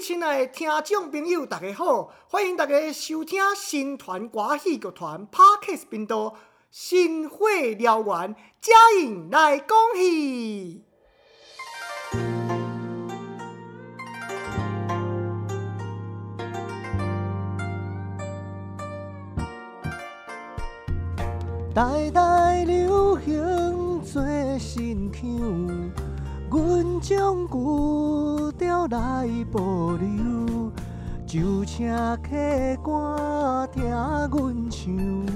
亲爱的听众朋友，大家好！欢迎大家收听新团歌戏剧团 Parkes 频道《新火燎原》，嘉颖来讲戏。代代流行做新腔，阮将古调来保留，就请客官听阮唱，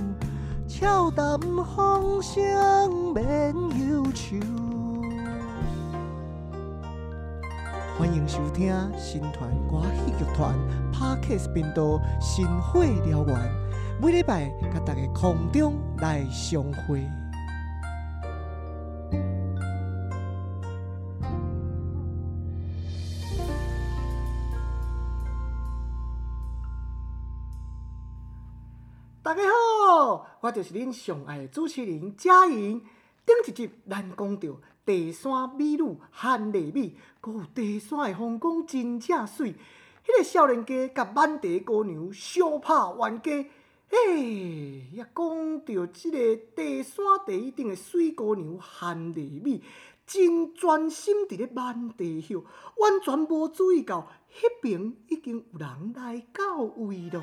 俏谈风声免忧愁。欢迎收听新团歌戏剧团 Parkes 频道《新火燎原》。每礼拜，甲大家空中来相会。大家好，我就是恁上爱的主持人嘉莹。顶一集咱讲到地山美女韩丽美，阁有地山的风光真正水。迄个少年家甲满地姑娘相拍冤家。诶，也讲到即个地山第一顶的水姑娘韩丽美，真专心伫咧满地秀，完全无注意到迄边已经有人来到位咯。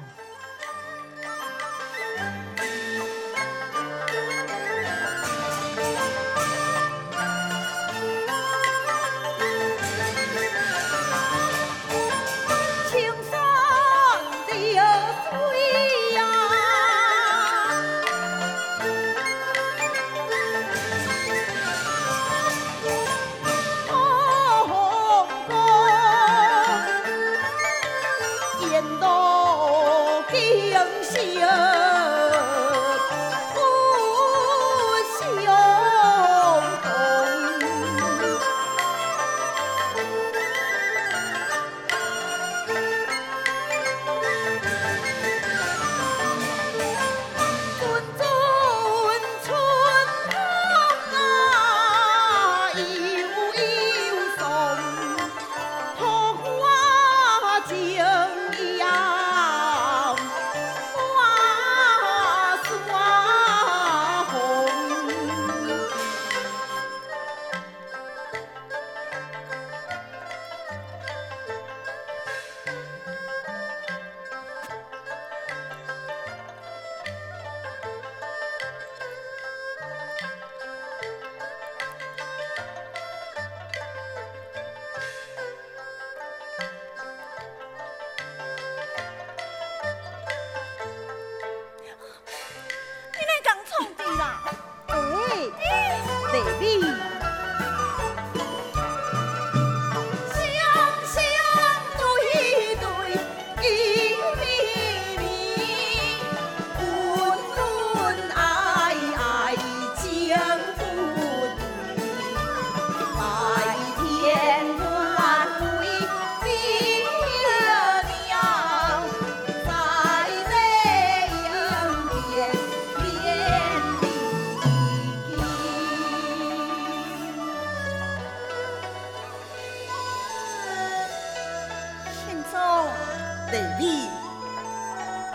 美你，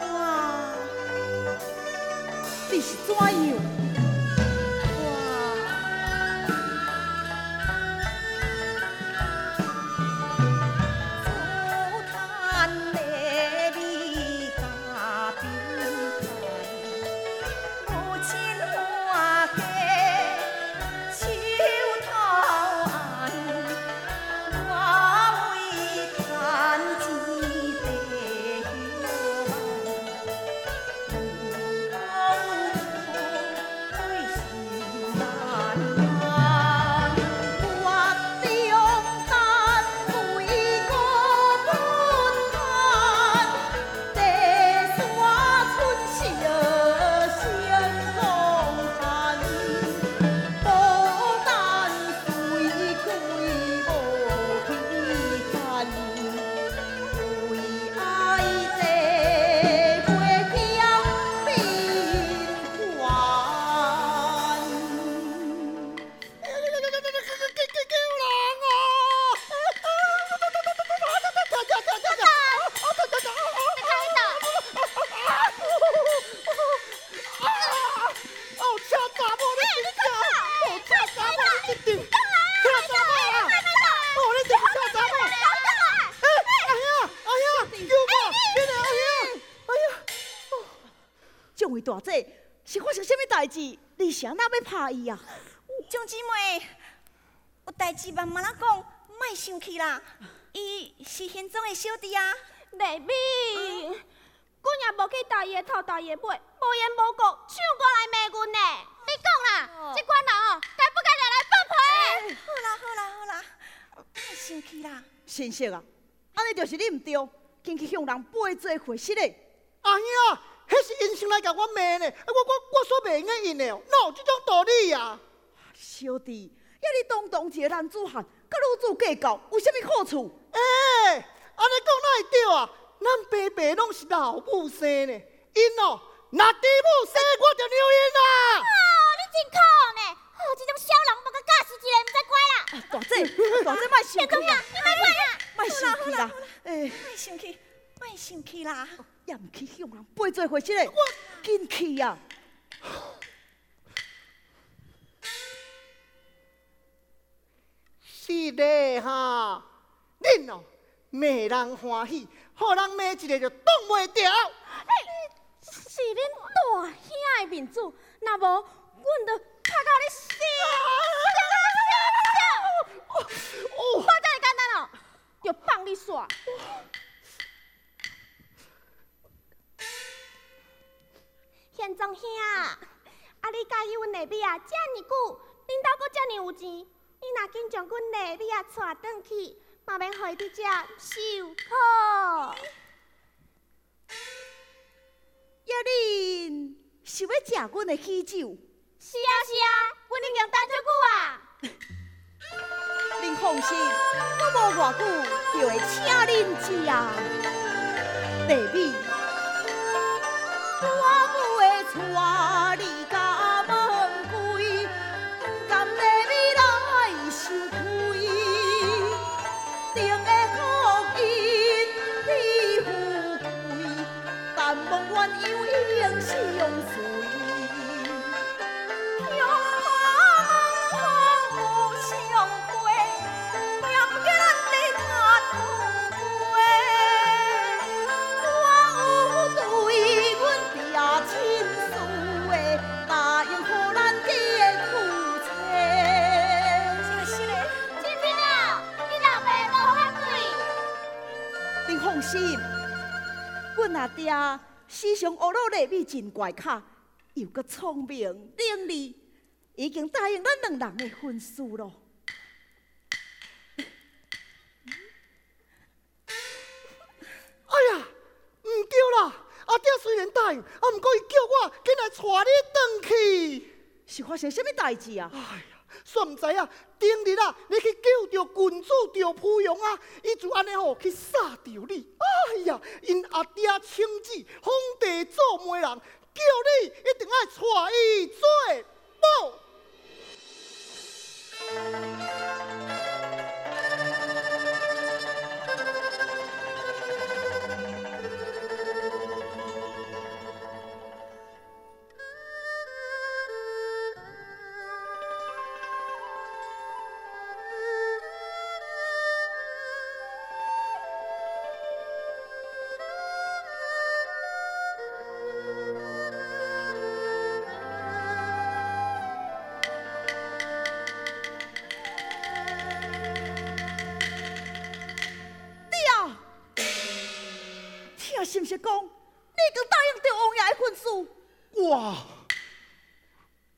啊，你是怎样？拍伊啊？蒋姊妹，有代志慢慢仔讲，莫生气啦。伊是现中的小弟啊。丽美，阮也无去打伊的头，打伊的尾，无缘无故，抢过来骂阮呢。你讲啦，即款人哦，该不该拿来放屁？好啦好啦好啦，莫生气啦。先生啊，安尼就是你毋对，紧去向人背做回事嘞。阿兄啊，迄是因先来甲我骂呢，我我我说袂用因的哦，哪有这种道理呀？小弟，要你当当一个男子汉，甲女子计较，有啥物好处？哎，安尼讲哪会对啊？咱爸爸拢是老母生的，因哦，若弟母生，我就留因啦。哦，你真可呢！哦，这种小人要甲教死一个，唔知乖啦。大姐，大姐，莫生气啦，你莫怪啦，莫生气啦。哎，莫生气，莫生气啦。也毋去向人背做回事嘞，我紧去啊！是的哈，恁哦骂人欢喜，互人骂一个就挡袂掉。是恁大兄的面子，若无阮就拍到你死！我这么简单哦，就放你耍。县长兄，啊，你介意阮丽美啊？遮尔久，恁兜阁遮尔有钱，你若紧将阮丽美啊带转去，嘛免互伊伫遮受苦。要恁想要食阮的喜酒？是啊是啊，阮已经等足久啊。恁放心，我无偌久就会请恁食丽美。丽美真怪卡，又阁聪明伶俐，已经答应咱两人的婚事咯。哎呀，唔对啦！阿爹虽然答应，啊，毋过伊叫我紧来带你转去，是发生什么代志啊？哎呀，煞毋知影，顶日啊，你去救着郡主赵芙蓉啊，伊就安尼吼去杀着你。哎呀，因阿爹亲自封地做媒人，叫你一定要娶伊做某。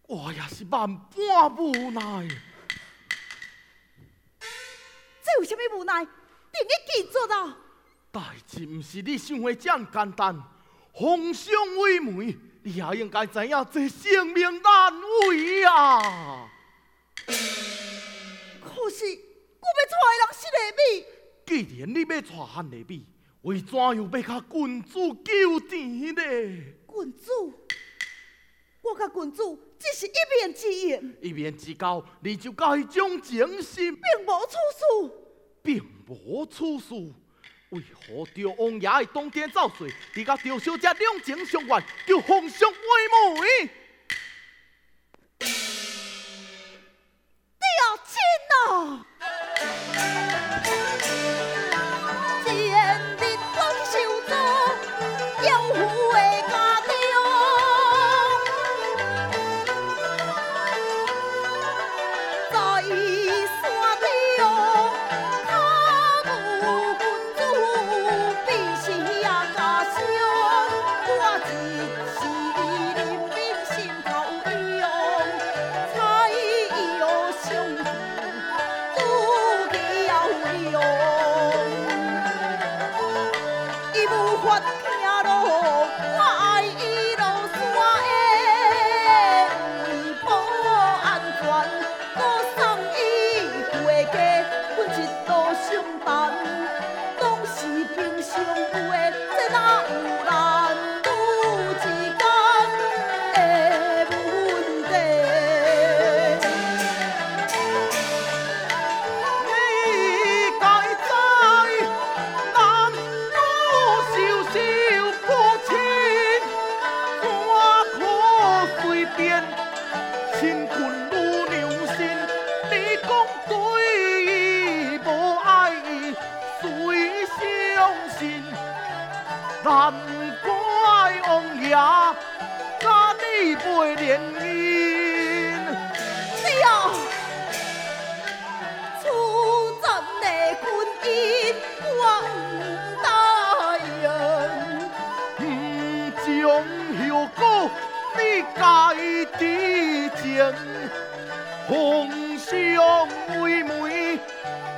我也是万般无奈。这有什么无奈？定一记做啊！代志不是你想的这么简单。皇上为媒，你也应该知影这性命难为啊！可是我要娶的人是丽美。既然你要娶汉丽美，为怎样要甲君主求情呢？君主，我甲君主只是一面之缘，一面之交，你就该将情深，并无此事，并无此事。为何赵王爷的当天造水，而甲赵小姐两情相悦，就奉上为媒？爹亲啊！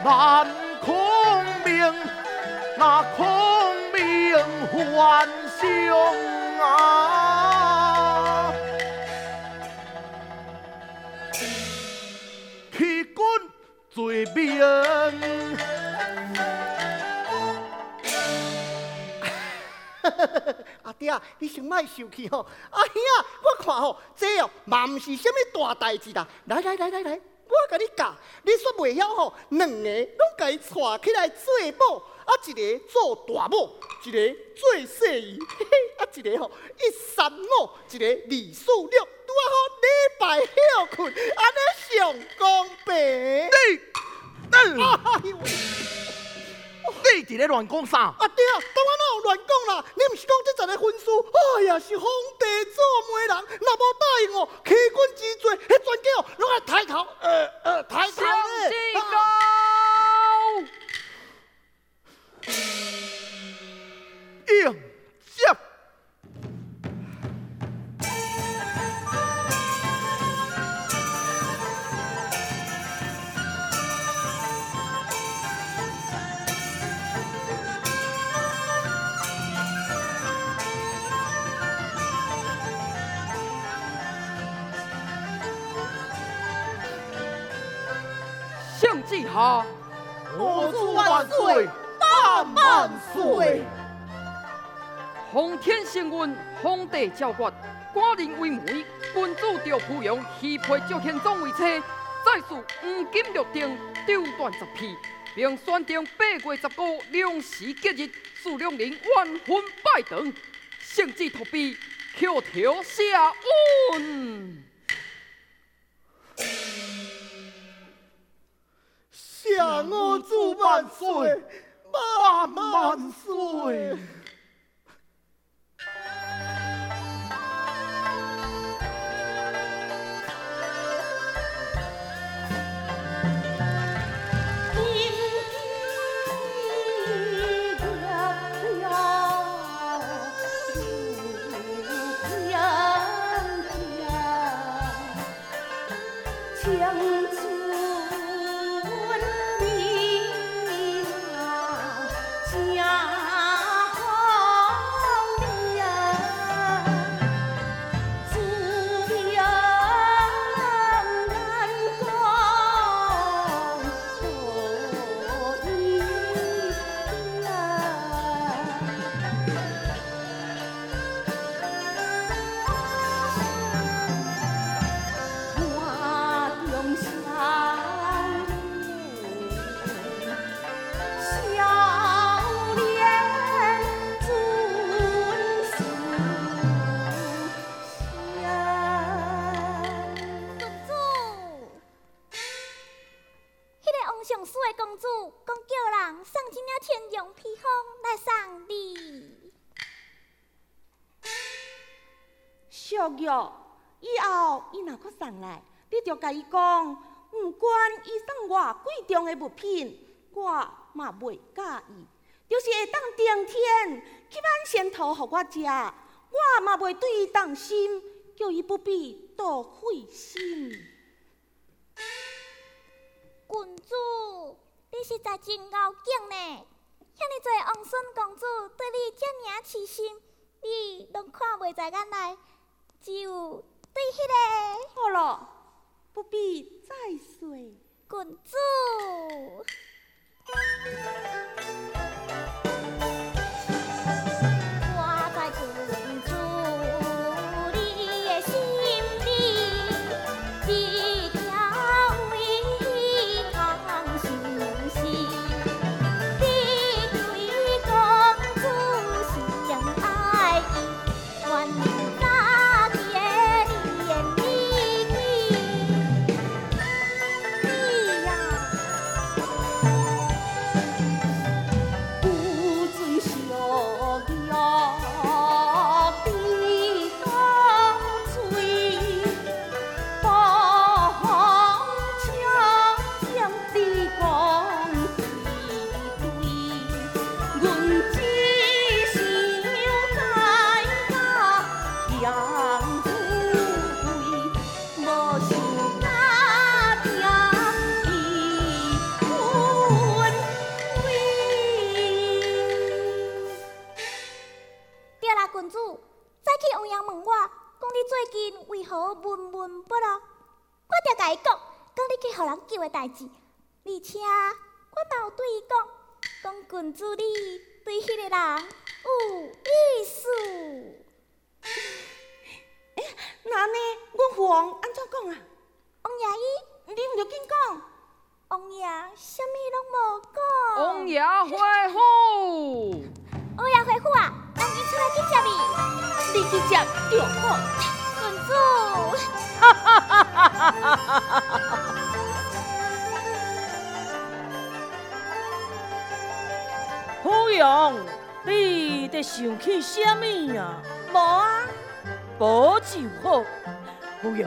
难孔明，那孔明还相啊！欺君罪名。阿爹，你先莫生气吼。阿兄啊，我看吼，这哦嘛毋是什么大代志啦。来来来来来，我甲你教，你煞袂晓吼，两个拢甲伊带起来做某，啊一个做大某，一个做细姨，啊一个吼一三五，一个二四六，拄啊好礼拜休困，安尼上公平。你，嗯，哎呦！你伫咧乱讲啥？阿爹，当我哪有乱讲啦？你毋是讲这阵个婚事？哎呀，是皇帝做媒人，若无答应哦，欺君之罪，迄全家哦，拢爱抬头，呃呃，抬头呢。应接。下，我祝万岁，万万岁！皇天承运，皇帝诏决，寡人为媒，君主着培养匹配赵宪宗为妻，再赐黄金约定，丢断十匹，并选定八月十五良时吉日，赐两人完婚拜堂。圣旨托笔，口条下恩。谢我祝万岁，万万岁！属玉，以后伊若搁送来，你着甲伊讲，毋管伊送我贵重的物品，我嘛袂介意，就是会当顶天去挽仙桃互我食，我嘛袂对伊动心，叫伊不必多费心。郡主，你实在真高敬呢！遐尼侪王孙公主对你这么痴心，你拢看袂在眼内，只有对迄个好了，不必再说。郡主。想起什么啊？无啊，无就好。夫人，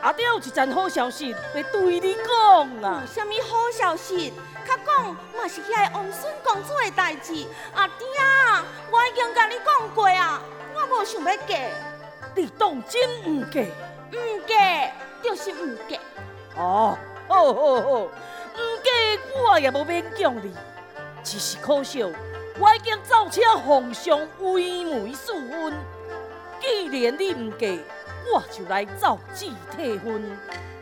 阿爹有一件好消息要对你讲啊有！啥物好消息？较讲嘛是遐个王孙公主的代志。阿爹啊，我已经甲你讲过啊，我无想要嫁，你当真唔嫁？毋嫁就是毋嫁。哦，好好好，唔嫁我也无勉强你，只是可惜我已经造请皇上为媒赐婚。既然你唔嫁，我就来造纸退婚，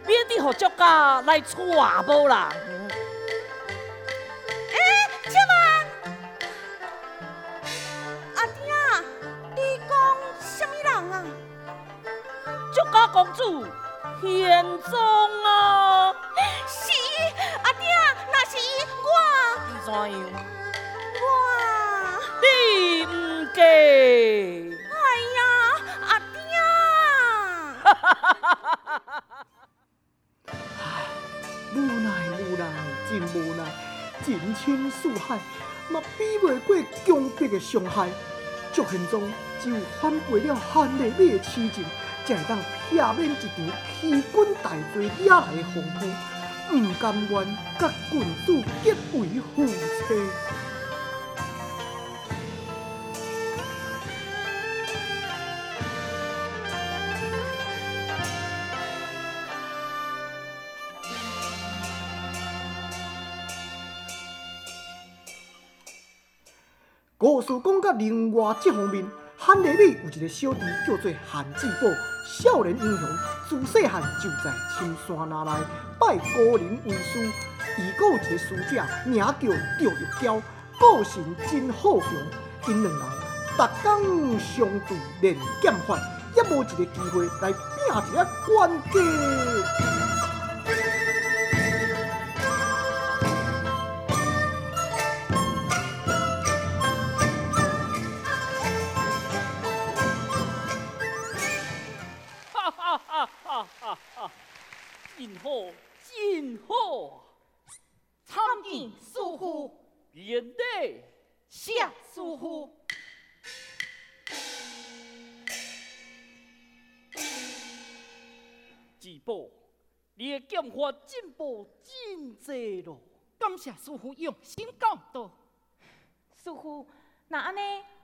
免得互作家来娶某人。阿爹，你讲什么人啊？作家公主贤宗啊！是阿爹，那是伊我怎样？嘛比袂过强迫的伤害。祝宪宗只有反背了汉丽美的痴情，才会当避免一场欺君大罪惹来的风波，唔甘愿甲君主结为夫妻。事讲到另外一方面，汉丽美有一个小弟叫做韩志宝，少年英雄，自细汉就在青山那内拜高人为师。伊阁有一个师姐，名叫赵玉娇，个性真好强。因两人逐工相对练剑法，也无一个机会来拼一个关家。真好，真好！参见师傅，免得。谢师傅。志宝，你的剑法进步真多咯。感谢师傅用心教导。师傅，那安尼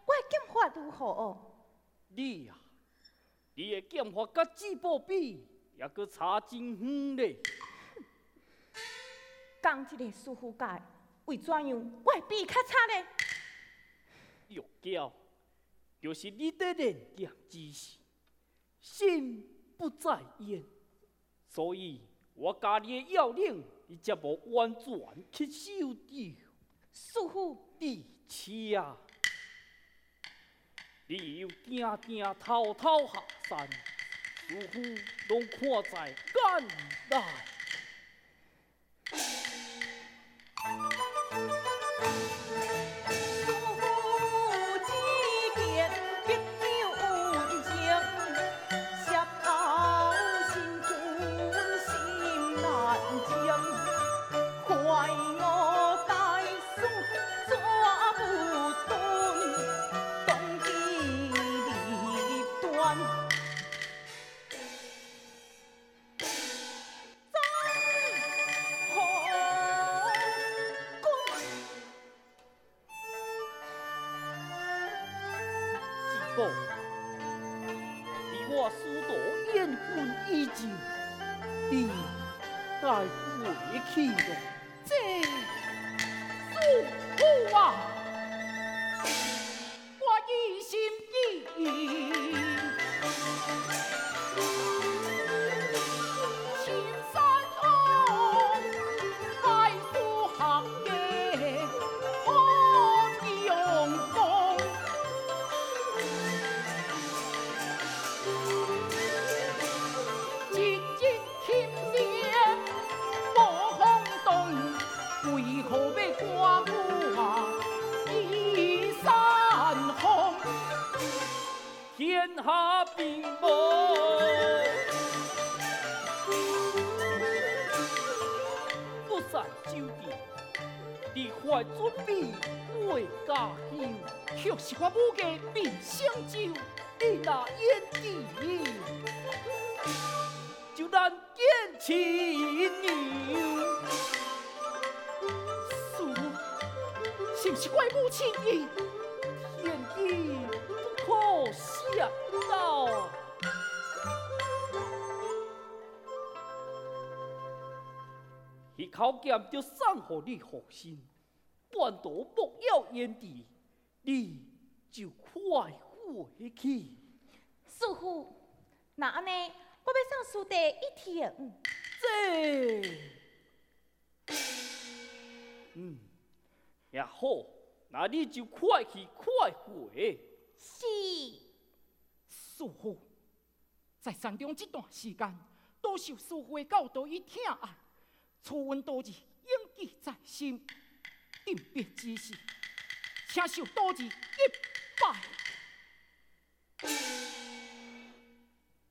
我的剑法如何？你呀、你的剑法甲志宝比，也阁差真远咧。讲一个师傅教的，为怎样我会比较差呢？叫，就是你的人言之时，心不在焉，所以我家你的要领，你才无完全去收掉。师傅，你妻啊，你又惊惊偷偷下山，似乎拢看在眼内。不，却是我母家面相酒，你那眼底就难见亲牛。叔，是不是怪母亲意？天意不可想到。一口剑就送给你后心，半途莫要原地，你就快回去。师傅，那安尼，我要送师弟一天。这，嗯，也好，那你就快去快回。是，师傅，在山中这段时间，多受师傅的教导与疼爱，初闻多日，铭记在心。定别之事，请受多字一拜。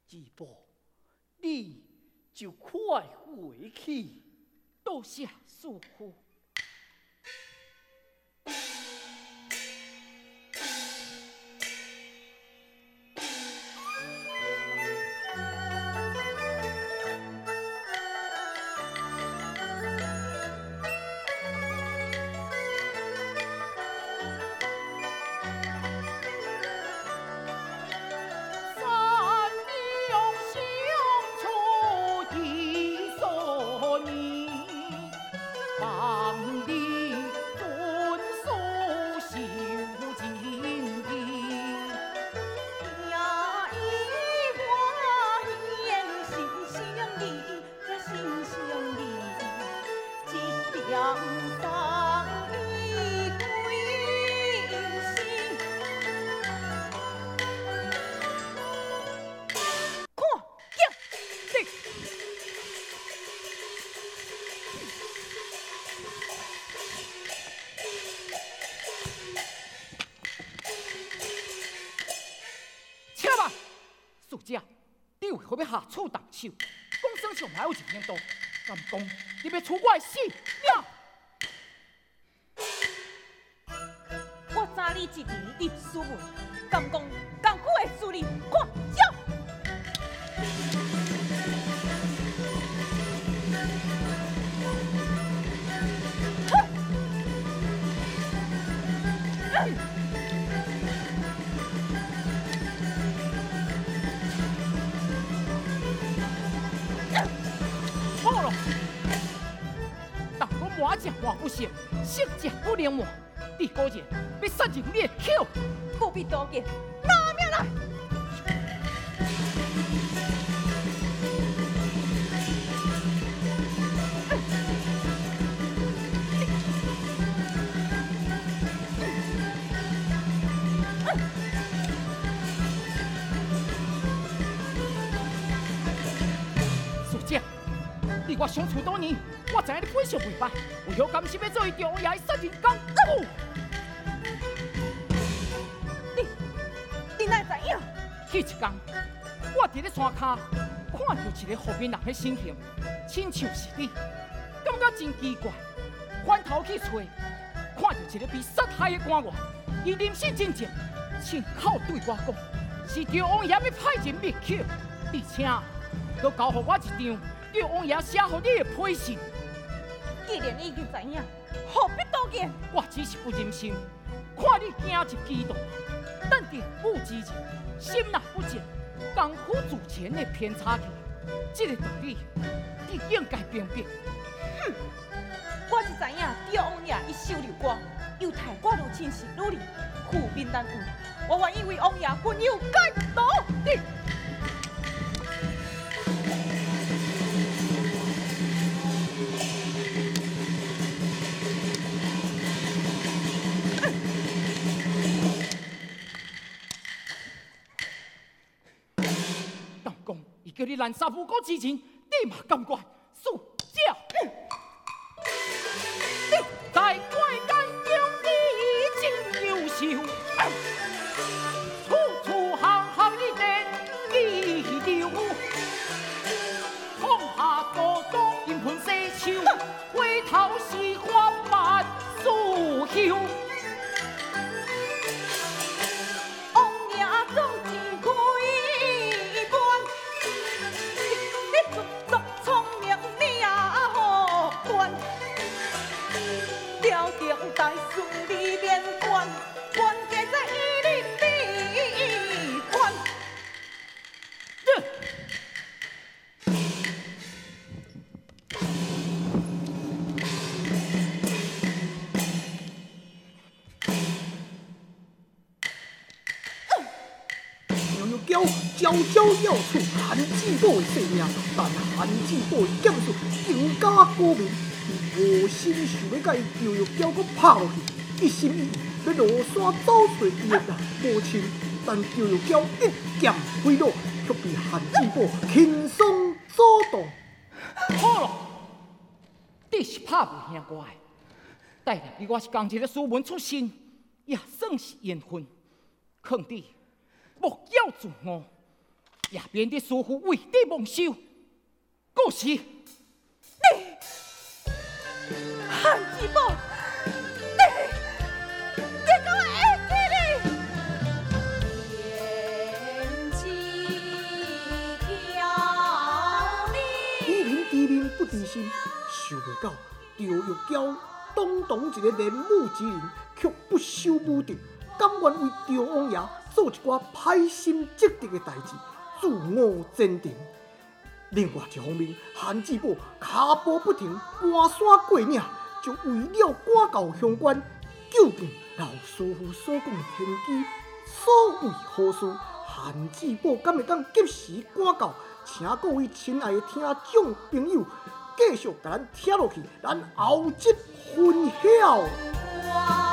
志伯，你就快回去。多谢师傅。要下处动手？讲生上还有一千多，敢讲你要出我的死命？我早你一年入书门，好了，但我麻将话不行，性情不灵活，第二件要杀人灭口，不必多言，本性未歹，为何甘心要做伊中爷的杀人工？哦你哪会知影？迄一天，我伫咧山骹看到一个河边人的身形，亲像是你，感觉真奇怪。翻头去找，看到一个被杀害的官员，伊人死真静，亲口对我讲，是赵王爷要派人灭口，而且都交互我一张赵王爷写互你的批信。既然你已经知影，何必多言？我只是不忍心看你惊一激动，等着不知人，心若不正，功夫自前的偏差去。这个道理，你应该明白。我是知影，刁王爷一收留我，又待我如亲是女儿，苦命难顾。我愿意为王爷分忧解劳。伊叫你滥杀无辜之前，你嘛甘愿牛牛娇悄悄要出韩志宝的性命，但韩志宝的剑术更加高明，伊无心想要甲伊牛牛娇搁拍落去，一心一意要落山找找伊的母亲，但牛牛娇一剑挥落，却被韩志宝轻松阻挡。好了，你是拍不赢我的，带来比我是工一个书文出身，也算是缘分。肯定莫要自我，也免得师傅为你蒙羞。过时，汉子宝，你你敢会记你？言之飘零。以人知面不知心，想袂到赵玉娇堂堂一个人母之人，却不守母德，甘愿为赵王爷做一寡歹心积德的代志，自我坚定。另外一方面，韩志宝脚步不停，搬山过岭，就为了赶到乡关，究竟老师傅所讲的天机，所为何事？韩志宝敢会当及时赶到？请各位亲爱的听众朋友，继续甲咱听落去，咱后集分晓。